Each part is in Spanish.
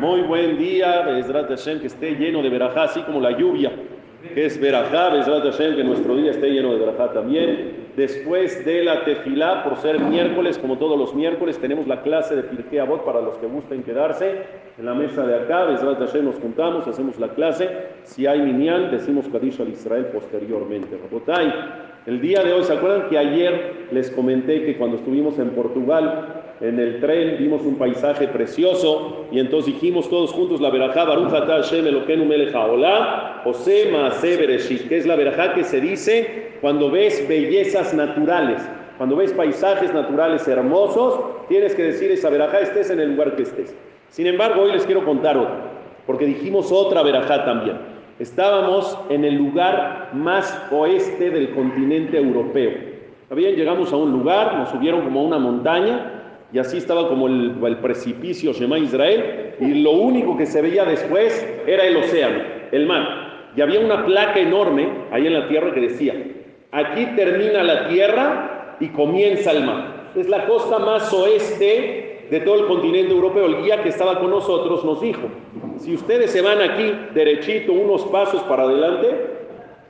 Muy buen día, Bezrat Hashem, que esté lleno de verajá, así como la lluvia, que es verajá, Bezrat Hashem, que nuestro día esté lleno de verajá también. Después de la tefilá, por ser miércoles, como todos los miércoles, tenemos la clase de Pirkei Avot para los que gusten quedarse en la mesa de acá. Bezrat Hashem nos juntamos, hacemos la clase. Si hay minyan, decimos Kadish al Israel posteriormente. Rabotay, el día de hoy, ¿se acuerdan que ayer les comenté que cuando estuvimos en Portugal, en el tren, vimos un paisaje precioso y entonces dijimos todos juntos la verajá Baruch atah Hashem Elokeinu melech haolam, Ose Maaseh Bereshit, que es la verajá que se dice cuando ves bellezas naturales, cuando ves paisajes naturales hermosos, tienes que decir esa verajá estés en el lugar que estés. Sin embargo, hoy les quiero contar otra, porque dijimos otra verajá también. Estábamos en el lugar más oeste del continente europeo. Bien, llegamos a un lugar, nos subieron como a una montaña y así estaba como el, precipicio Shema Israel y lo único que se veía después era el océano, el mar. Y había una placa enorme ahí en la tierra que decía, aquí termina la tierra y comienza el mar. Es la costa más oeste de todo el continente europeo. El guía que estaba con nosotros nos dijo, si ustedes se van aquí derechito unos pasos para adelante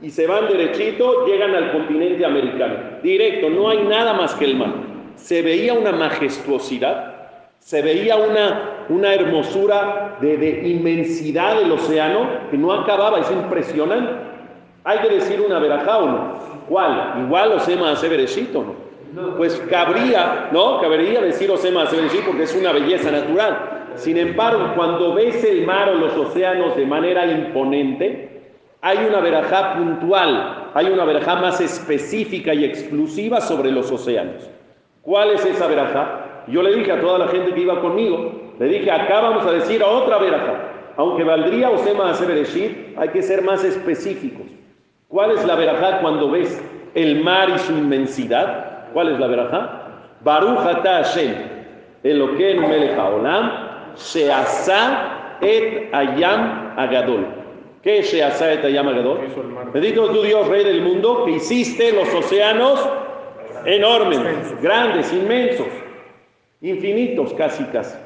y se van derechito, llegan al continente americano. Directo, no hay nada más que el mar. Se veía una majestuosidad, se veía una, una hermosura de, de inmensidad del océano que no acababa, es impresionante. Hay que decir una verajá o no. ¿Cuál? Igual Osema hace ¿no? Pues cabría, ¿no? Cabría decir Osema hace porque es una belleza natural. Sin embargo, cuando ves el mar o los océanos de manera imponente, hay una verajá puntual, hay una verajá más específica y exclusiva sobre los océanos. ¿Cuál es esa verajá? Yo le dije a toda la gente que iba conmigo, le dije, acá vamos a decir otra verajá. Aunque valdría Osema hacer Bereshit, hay que ser más específicos. ¿Cuál es la verajá cuando ves el mar y su inmensidad? ¿Cuál es la verajá? Baruch ata Hashem, Elokeinu melech haolam, she'asa et ayam agadol. ¿Qué es she'asa et ayam agadol? Bendito tu Dios, Rey del mundo, que hiciste los océanos enormes, grandes, inmensos, infinitos casi casi.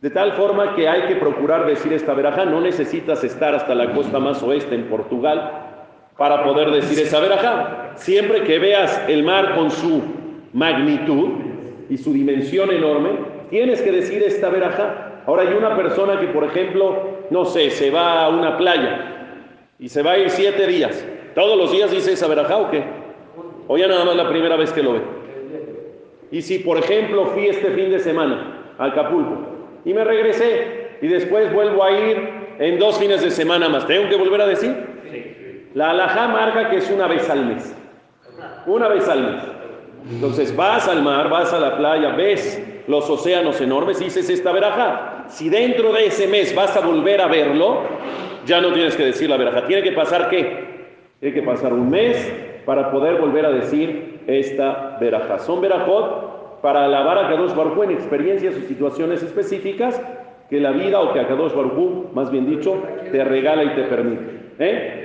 De tal forma que hay que procurar decir esta verajá, no necesitas estar hasta la costa más oeste en Portugal para poder decir esa verajá. Siempre que veas el mar con su magnitud y su dimensión enorme, tienes que decir esta verajá. Ahora hay una persona que, por ejemplo, no sé, se va a una playa y se va a ir siete días. ¿Todos los días dice esa verajá o qué? O ya nada más la primera vez que lo ve. Y si, por ejemplo, fui este fin de semana a Acapulco y me regresé y después vuelvo a ir en dos fines de semana más, ¿tengo que volver a decir? La alajá marca que es una vez al mes. Una vez al mes. Entonces vas al mar, vas a la playa, ves los océanos enormes y dices esta verajá. Si dentro de ese mes vas a volver a verlo, ya no tienes que decir la verajá. Tiene que pasar qué? Tiene que pasar un mes para poder volver a decir esta verajá. Son verajot para alabar a Kadosh Baruj en experiencias o situaciones específicas que la vida o que a Kadosh más bien dicho, te regala y te permite. ¿Eh?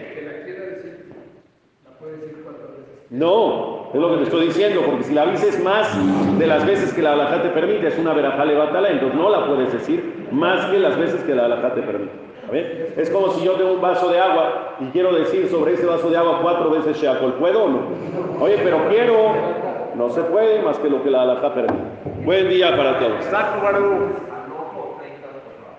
No, es lo que te estoy diciendo, porque si la dices más de las veces que la alajá te permite, es una verajá levátala, entonces no la puedes decir más que las veces que la alajá te permite. Es como si yo tengo un vaso de agua y quiero decir sobre ese vaso de agua cuatro veces Sheakol. ¿Puedo o no? Oye, pero quiero. No se puede más que lo que la alajá permite. Buen día para todos.